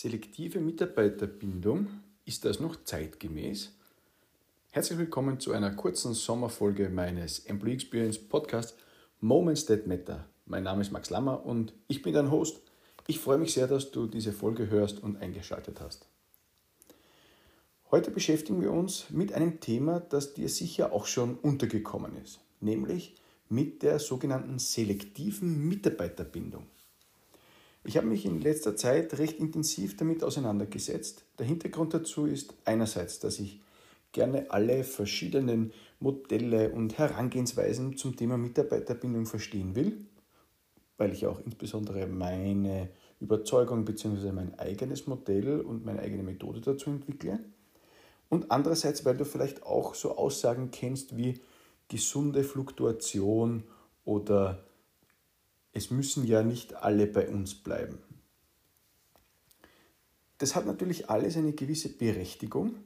Selektive Mitarbeiterbindung, ist das noch zeitgemäß? Herzlich willkommen zu einer kurzen Sommerfolge meines Employee Experience Podcast Moments That Matter. Mein Name ist Max Lammer und ich bin dein Host. Ich freue mich sehr, dass du diese Folge hörst und eingeschaltet hast. Heute beschäftigen wir uns mit einem Thema, das dir sicher auch schon untergekommen ist, nämlich mit der sogenannten selektiven Mitarbeiterbindung. Ich habe mich in letzter Zeit recht intensiv damit auseinandergesetzt. Der Hintergrund dazu ist einerseits, dass ich gerne alle verschiedenen Modelle und Herangehensweisen zum Thema Mitarbeiterbindung verstehen will, weil ich auch insbesondere meine Überzeugung bzw. mein eigenes Modell und meine eigene Methode dazu entwickle. Und andererseits, weil du vielleicht auch so Aussagen kennst wie gesunde Fluktuation oder es müssen ja nicht alle bei uns bleiben. Das hat natürlich alles eine gewisse Berechtigung.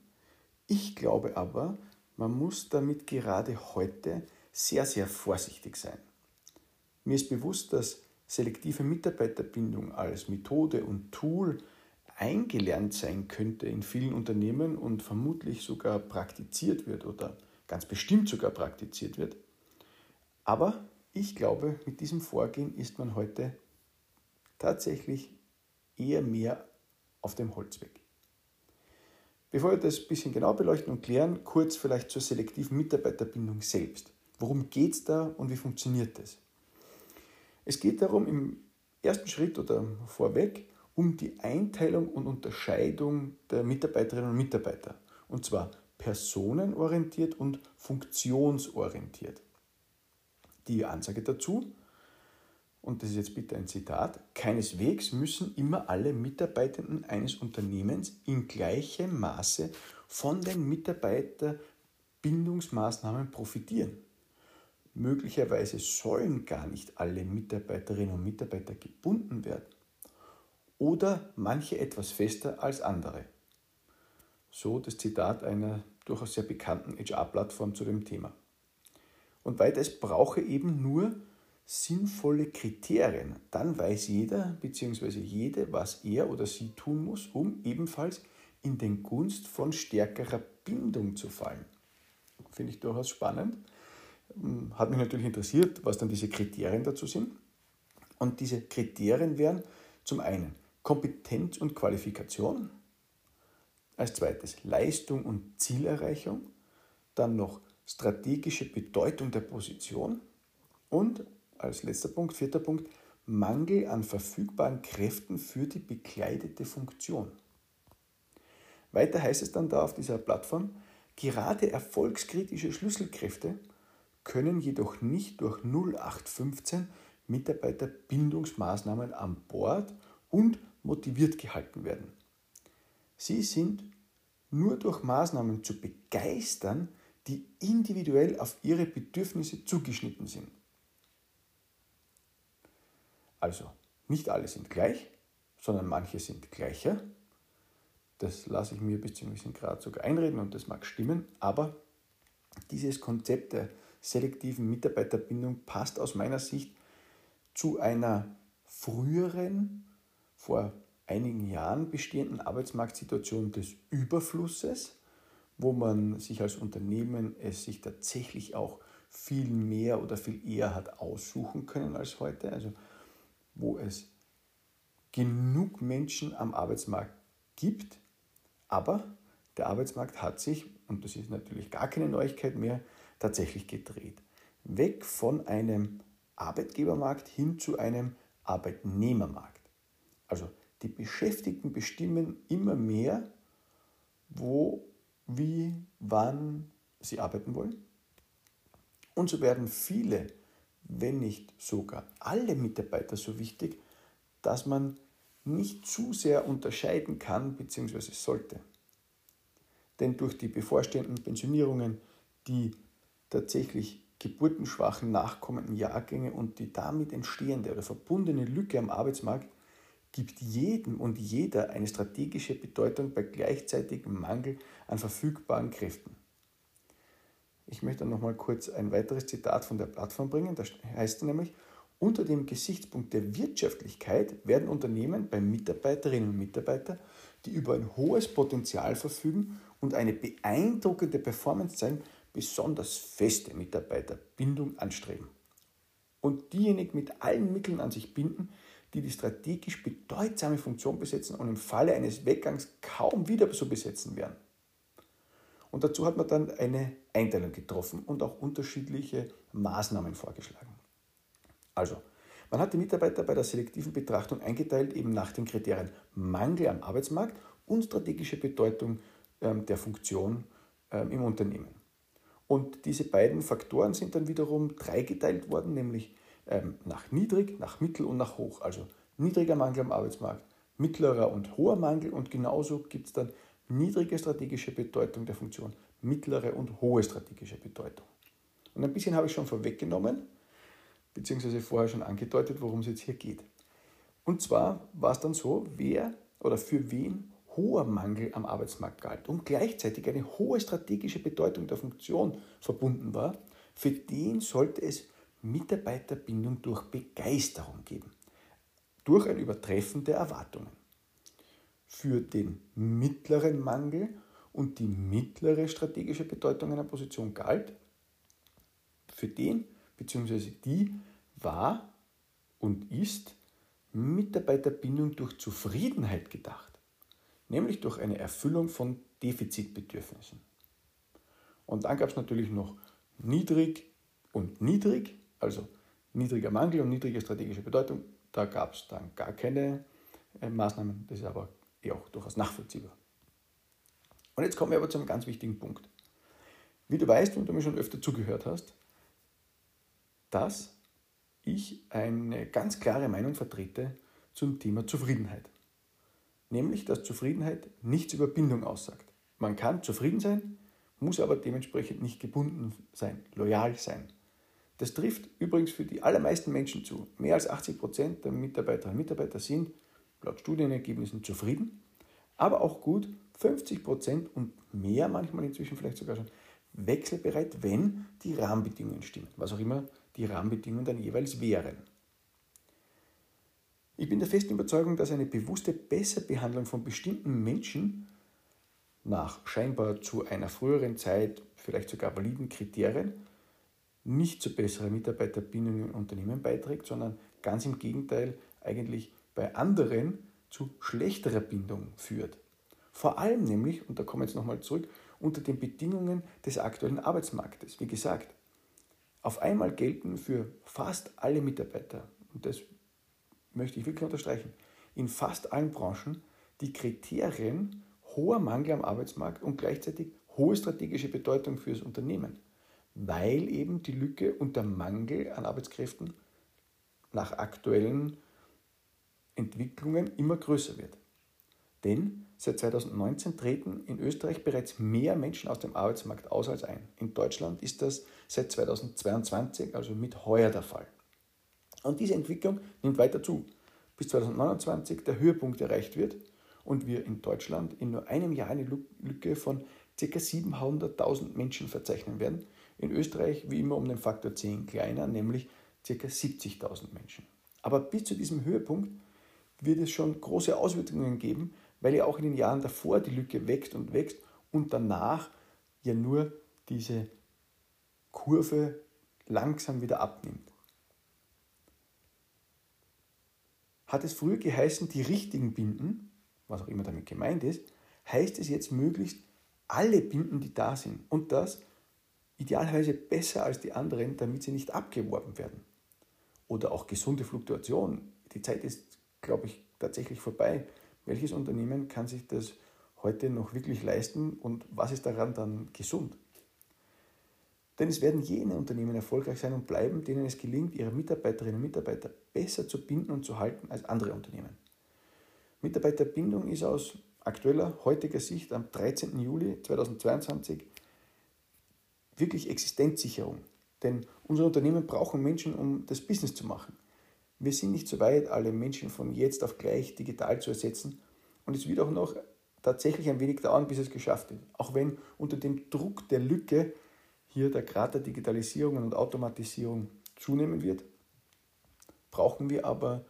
Ich glaube aber, man muss damit gerade heute sehr, sehr vorsichtig sein. Mir ist bewusst, dass selektive Mitarbeiterbindung als Methode und Tool eingelernt sein könnte in vielen Unternehmen und vermutlich sogar praktiziert wird oder ganz bestimmt sogar praktiziert wird. Aber ich glaube, mit diesem Vorgehen ist man heute tatsächlich eher mehr auf dem Holzweg. Bevor wir das ein bisschen genau beleuchten und klären, kurz vielleicht zur selektiven Mitarbeiterbindung selbst. Worum geht es da und wie funktioniert das? Es geht darum, im ersten Schritt oder vorweg, um die Einteilung und Unterscheidung der Mitarbeiterinnen und Mitarbeiter. Und zwar personenorientiert und funktionsorientiert die Ansage dazu, und das ist jetzt bitte ein Zitat, keineswegs müssen immer alle Mitarbeitenden eines Unternehmens in gleichem Maße von den Mitarbeiterbindungsmaßnahmen profitieren. Möglicherweise sollen gar nicht alle Mitarbeiterinnen und Mitarbeiter gebunden werden oder manche etwas fester als andere. So das Zitat einer durchaus sehr bekannten HR-Plattform zu dem Thema. Und weiter, es brauche eben nur sinnvolle Kriterien. Dann weiß jeder bzw. jede, was er oder sie tun muss, um ebenfalls in den Gunst von stärkerer Bindung zu fallen. Finde ich durchaus spannend. Hm, hat mich natürlich interessiert, was dann diese Kriterien dazu sind. Und diese Kriterien wären zum einen Kompetenz und Qualifikation, als zweites Leistung und Zielerreichung, dann noch strategische Bedeutung der Position und als letzter Punkt, vierter Punkt, Mangel an verfügbaren Kräften für die bekleidete Funktion. Weiter heißt es dann da auf dieser Plattform, gerade erfolgskritische Schlüsselkräfte können jedoch nicht durch 0815 Mitarbeiterbindungsmaßnahmen an Bord und motiviert gehalten werden. Sie sind nur durch Maßnahmen zu begeistern, die individuell auf ihre Bedürfnisse zugeschnitten sind. Also, nicht alle sind gleich, sondern manche sind gleicher. Das lasse ich mir bis zu einem gewissen Grad sogar einreden und das mag stimmen, aber dieses Konzept der selektiven Mitarbeiterbindung passt aus meiner Sicht zu einer früheren, vor einigen Jahren bestehenden Arbeitsmarktsituation des Überflusses wo man sich als Unternehmen es sich tatsächlich auch viel mehr oder viel eher hat aussuchen können als heute. Also wo es genug Menschen am Arbeitsmarkt gibt, aber der Arbeitsmarkt hat sich, und das ist natürlich gar keine Neuigkeit mehr, tatsächlich gedreht. Weg von einem Arbeitgebermarkt hin zu einem Arbeitnehmermarkt. Also die Beschäftigten bestimmen immer mehr, wo wie, wann sie arbeiten wollen. Und so werden viele, wenn nicht sogar alle Mitarbeiter so wichtig, dass man nicht zu sehr unterscheiden kann bzw. sollte. Denn durch die bevorstehenden Pensionierungen, die tatsächlich geburtenschwachen nachkommenden Jahrgänge und die damit entstehende oder verbundene Lücke am Arbeitsmarkt gibt jedem und jeder eine strategische Bedeutung bei gleichzeitigem Mangel an verfügbaren Kräften. Ich möchte noch mal kurz ein weiteres Zitat von der Plattform bringen. Da heißt es nämlich, Unter dem Gesichtspunkt der Wirtschaftlichkeit werden Unternehmen bei Mitarbeiterinnen und Mitarbeitern, die über ein hohes Potenzial verfügen und eine beeindruckende Performance zeigen, besonders feste Mitarbeiterbindung anstreben. Und diejenigen mit allen Mitteln an sich binden, die die strategisch bedeutsame Funktion besetzen und im Falle eines Weggangs kaum wieder zu besetzen werden. Und dazu hat man dann eine Einteilung getroffen und auch unterschiedliche Maßnahmen vorgeschlagen. Also, man hat die Mitarbeiter bei der selektiven Betrachtung eingeteilt eben nach den Kriterien Mangel am Arbeitsmarkt und strategische Bedeutung ähm, der Funktion ähm, im Unternehmen. Und diese beiden Faktoren sind dann wiederum dreigeteilt worden, nämlich ähm, nach niedrig, nach mittel und nach hoch. Also niedriger Mangel am Arbeitsmarkt, mittlerer und hoher Mangel und genauso gibt es dann niedrige strategische Bedeutung der Funktion, mittlere und hohe strategische Bedeutung. Und ein bisschen habe ich schon vorweggenommen, beziehungsweise vorher schon angedeutet, worum es jetzt hier geht. Und zwar war es dann so, wer oder für wen hoher Mangel am Arbeitsmarkt galt und gleichzeitig eine hohe strategische Bedeutung der Funktion verbunden war, für den sollte es Mitarbeiterbindung durch Begeisterung geben, durch ein Übertreffen der Erwartungen für den mittleren Mangel und die mittlere strategische Bedeutung einer Position galt, für den bzw. die war und ist Mitarbeiterbindung durch Zufriedenheit gedacht, nämlich durch eine Erfüllung von Defizitbedürfnissen. Und dann gab es natürlich noch niedrig und niedrig, also niedriger Mangel und niedrige strategische Bedeutung. Da gab es dann gar keine äh, Maßnahmen, das ist aber ja auch durchaus nachvollziehbar. Und jetzt kommen wir aber zu einem ganz wichtigen Punkt. Wie du weißt, wenn du mir schon öfter zugehört hast, dass ich eine ganz klare Meinung vertrete zum Thema Zufriedenheit. Nämlich, dass Zufriedenheit nichts über Bindung aussagt. Man kann zufrieden sein, muss aber dementsprechend nicht gebunden sein, loyal sein. Das trifft übrigens für die allermeisten Menschen zu. Mehr als 80 Prozent der Mitarbeiterinnen und Mitarbeiter sind laut Studienergebnissen zufrieden, aber auch gut 50 Prozent und mehr, manchmal inzwischen vielleicht sogar schon, wechselbereit, wenn die Rahmenbedingungen stimmen, was auch immer die Rahmenbedingungen dann jeweils wären. Ich bin der festen Überzeugung, dass eine bewusste Besserbehandlung von bestimmten Menschen nach scheinbar zu einer früheren Zeit vielleicht sogar validen Kriterien nicht zu besserer Mitarbeiterbindung im Unternehmen beiträgt, sondern ganz im Gegenteil eigentlich bei anderen zu schlechterer Bindung führt. Vor allem nämlich, und da kommen wir jetzt nochmal zurück, unter den Bedingungen des aktuellen Arbeitsmarktes. Wie gesagt, auf einmal gelten für fast alle Mitarbeiter, und das möchte ich wirklich unterstreichen, in fast allen Branchen die Kriterien hoher Mangel am Arbeitsmarkt und gleichzeitig hohe strategische Bedeutung für das Unternehmen, weil eben die Lücke und der Mangel an Arbeitskräften nach aktuellen Entwicklungen immer größer wird. Denn seit 2019 treten in Österreich bereits mehr Menschen aus dem Arbeitsmarkt aus als ein. In Deutschland ist das seit 2022, also mit heuer der Fall. Und diese Entwicklung nimmt weiter zu, bis 2029 der Höhepunkt erreicht wird und wir in Deutschland in nur einem Jahr eine Lücke von ca. 700.000 Menschen verzeichnen werden. In Österreich wie immer um den Faktor 10 kleiner, nämlich ca. 70.000 Menschen. Aber bis zu diesem Höhepunkt wird es schon große Auswirkungen geben, weil ja auch in den Jahren davor die Lücke wächst und wächst und danach ja nur diese Kurve langsam wieder abnimmt. Hat es früher geheißen, die richtigen Binden, was auch immer damit gemeint ist, heißt es jetzt möglichst alle Binden, die da sind und das idealerweise besser als die anderen, damit sie nicht abgeworben werden. Oder auch gesunde Fluktuation. Die Zeit ist glaube ich, tatsächlich vorbei. Welches Unternehmen kann sich das heute noch wirklich leisten und was ist daran dann gesund? Denn es werden jene Unternehmen erfolgreich sein und bleiben, denen es gelingt, ihre Mitarbeiterinnen und Mitarbeiter besser zu binden und zu halten als andere Unternehmen. Mitarbeiterbindung ist aus aktueller, heutiger Sicht am 13. Juli 2022 wirklich Existenzsicherung. Denn unsere Unternehmen brauchen Menschen, um das Business zu machen. Wir sind nicht so weit, alle Menschen von jetzt auf gleich digital zu ersetzen. Und es wird auch noch tatsächlich ein wenig dauern, bis es geschafft ist. Auch wenn unter dem Druck der Lücke hier der Grad der Digitalisierung und Automatisierung zunehmen wird. brauchen wir aber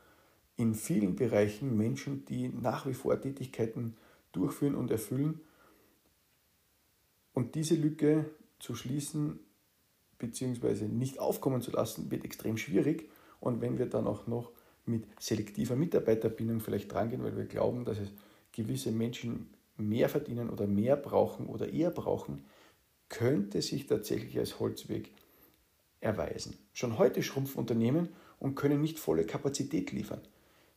in vielen Bereichen Menschen, die nach wie vor Tätigkeiten durchführen und erfüllen. Und diese Lücke zu schließen bzw. nicht aufkommen zu lassen, wird extrem schwierig. Und wenn wir dann auch noch mit selektiver Mitarbeiterbindung vielleicht drangehen, weil wir glauben, dass es gewisse Menschen mehr verdienen oder mehr brauchen oder eher brauchen, könnte sich tatsächlich als Holzweg erweisen. Schon heute schrumpfen Unternehmen und können nicht volle Kapazität liefern.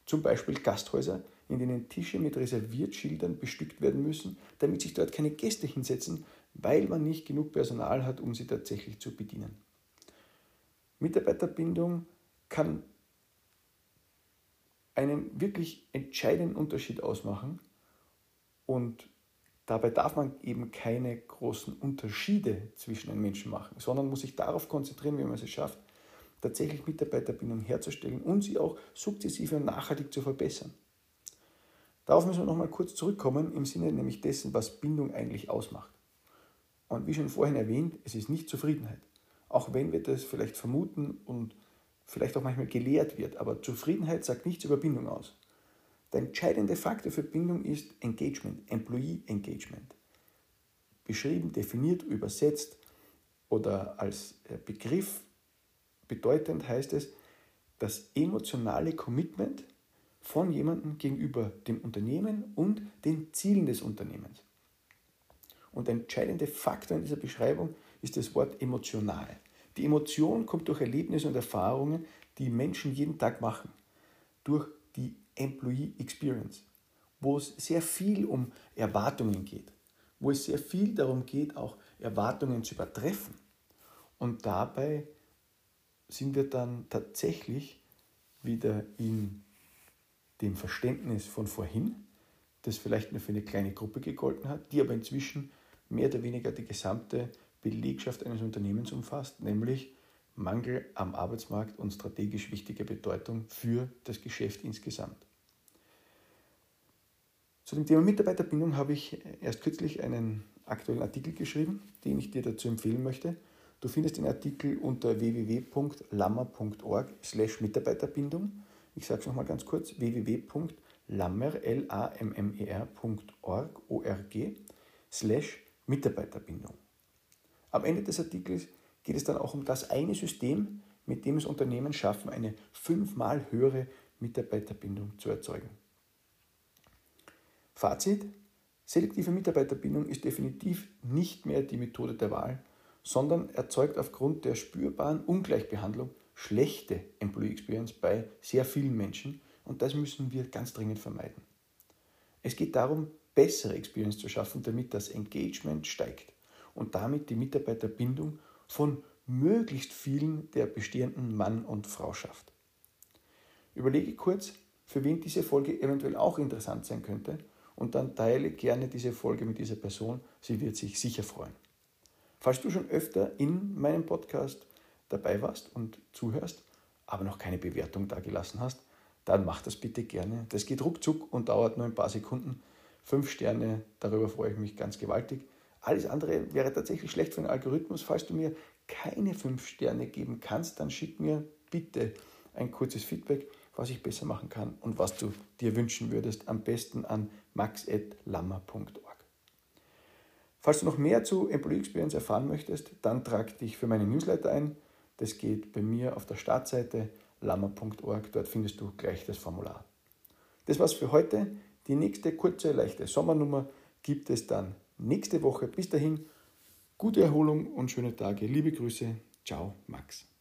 Zum Beispiel Gasthäuser, in denen Tische mit Reserviertschildern bestückt werden müssen, damit sich dort keine Gäste hinsetzen, weil man nicht genug Personal hat, um sie tatsächlich zu bedienen. Mitarbeiterbindung kann einen wirklich entscheidenden Unterschied ausmachen und dabei darf man eben keine großen Unterschiede zwischen den Menschen machen, sondern muss sich darauf konzentrieren, wie man es schafft, tatsächlich Mitarbeiterbindung herzustellen und sie auch sukzessive und nachhaltig zu verbessern. Darauf müssen wir nochmal kurz zurückkommen, im Sinne nämlich dessen, was Bindung eigentlich ausmacht. Und wie schon vorhin erwähnt, es ist nicht Zufriedenheit. Auch wenn wir das vielleicht vermuten und vielleicht auch manchmal gelehrt wird, aber Zufriedenheit sagt nichts über Bindung aus. Der entscheidende Faktor für Bindung ist Engagement, Employee Engagement. Beschrieben, definiert, übersetzt oder als äh, Begriff bedeutend heißt es, das emotionale Commitment von jemandem gegenüber dem Unternehmen und den Zielen des Unternehmens. Und der entscheidende Faktor in dieser Beschreibung ist das Wort emotional. Die Emotion kommt durch Erlebnisse und Erfahrungen, die Menschen jeden Tag machen. Durch die Employee Experience, wo es sehr viel um Erwartungen geht, wo es sehr viel darum geht, auch Erwartungen zu übertreffen. Und dabei sind wir dann tatsächlich wieder in dem Verständnis von vorhin, das vielleicht nur für eine kleine Gruppe gegolten hat, die aber inzwischen mehr oder weniger die gesamte Belegschaft eines Unternehmens umfasst, nämlich Mangel am Arbeitsmarkt und strategisch wichtige Bedeutung für das Geschäft insgesamt. Zu dem Thema Mitarbeiterbindung habe ich erst kürzlich einen aktuellen Artikel geschrieben, den ich dir dazu empfehlen möchte. Du findest den Artikel unter www.lammer.org slash Mitarbeiterbindung. Ich sage es nochmal ganz kurz, www.lammer.org slash Mitarbeiterbindung. Am Ende des Artikels geht es dann auch um das eine System, mit dem es Unternehmen schaffen, eine fünfmal höhere Mitarbeiterbindung zu erzeugen. Fazit, selektive Mitarbeiterbindung ist definitiv nicht mehr die Methode der Wahl, sondern erzeugt aufgrund der spürbaren Ungleichbehandlung schlechte Employee Experience bei sehr vielen Menschen und das müssen wir ganz dringend vermeiden. Es geht darum, bessere Experience zu schaffen, damit das Engagement steigt und damit die Mitarbeiterbindung von möglichst vielen der bestehenden Mann und Frau schafft. Überlege kurz, für wen diese Folge eventuell auch interessant sein könnte und dann teile gerne diese Folge mit dieser Person. Sie wird sich sicher freuen. Falls du schon öfter in meinem Podcast dabei warst und zuhörst, aber noch keine Bewertung dagelassen hast, dann mach das bitte gerne. Das geht ruckzuck und dauert nur ein paar Sekunden. Fünf Sterne, darüber freue ich mich ganz gewaltig. Alles andere wäre tatsächlich schlecht für den Algorithmus. Falls du mir keine fünf Sterne geben kannst, dann schick mir bitte ein kurzes Feedback was ich besser machen kann und was du dir wünschen würdest, am besten an max.lammer.org. Falls du noch mehr zu Employee Experience erfahren möchtest, dann trag dich für meine Newsletter ein. Das geht bei mir auf der Startseite lammer.org. Dort findest du gleich das Formular. Das war's für heute. Die nächste kurze, leichte Sommernummer gibt es dann nächste Woche. Bis dahin, gute Erholung und schöne Tage. Liebe Grüße. Ciao, Max.